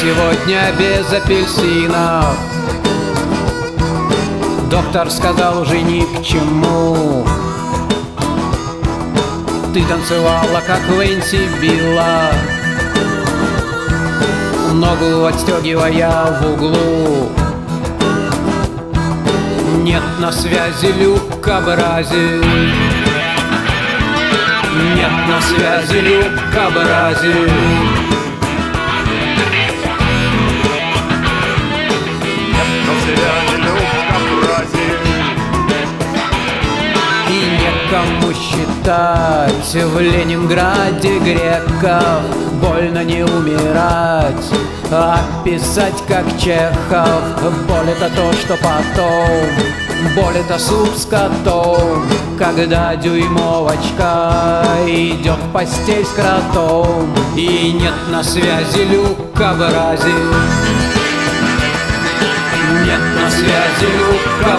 сегодня без апельсинов. Доктор сказал уже ни к чему? Ты танцевала, как Лэнси Билла. Ногу отстегивая в углу. Нет на связи люка Бразиль Нет на связи люка Бразиль Считать в Ленинграде греков. Больно не умирать, а писать как Чехов. Боль это то, что потом Боль это суп с котом. Когда дюймовочка идет в постель с кротом И нет на связи люка Нет на связи люка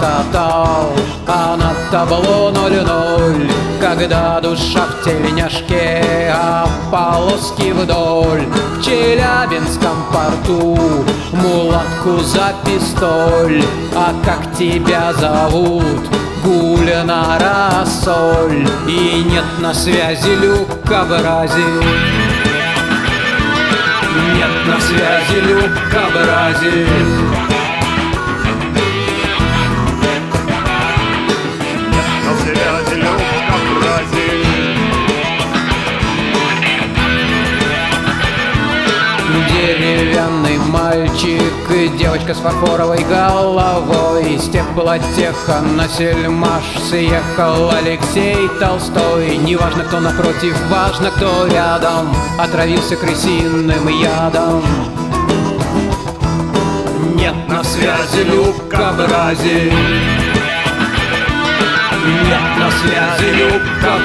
деньги на табло ноль-ноль. Когда душа в тельняшке, а полоски вдоль. В Челябинском порту мулатку за пистоль. А как тебя зовут? Гуля рассоль И нет на связи люка Бразиль Нет на связи люка Бразиль мальчик и девочка с фарфоровой головой. Из тех платеха на сельмаш съехал Алексей Толстой. Неважно, кто напротив, важно, кто рядом. Отравился крысиным ядом. Нет на связи люка Бразиль Нет на связи люка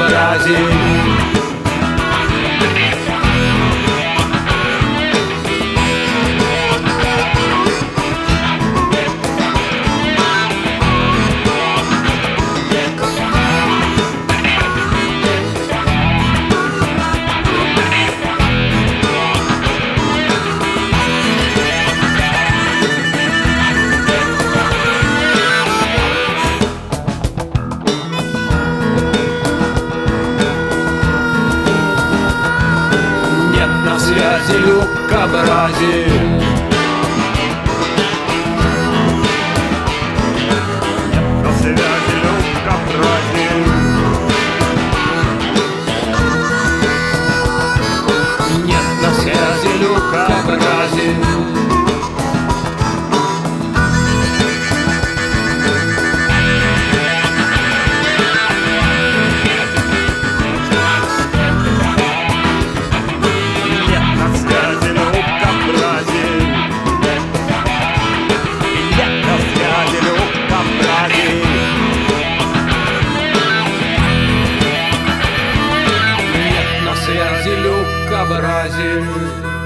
Бразиль связи Yeah.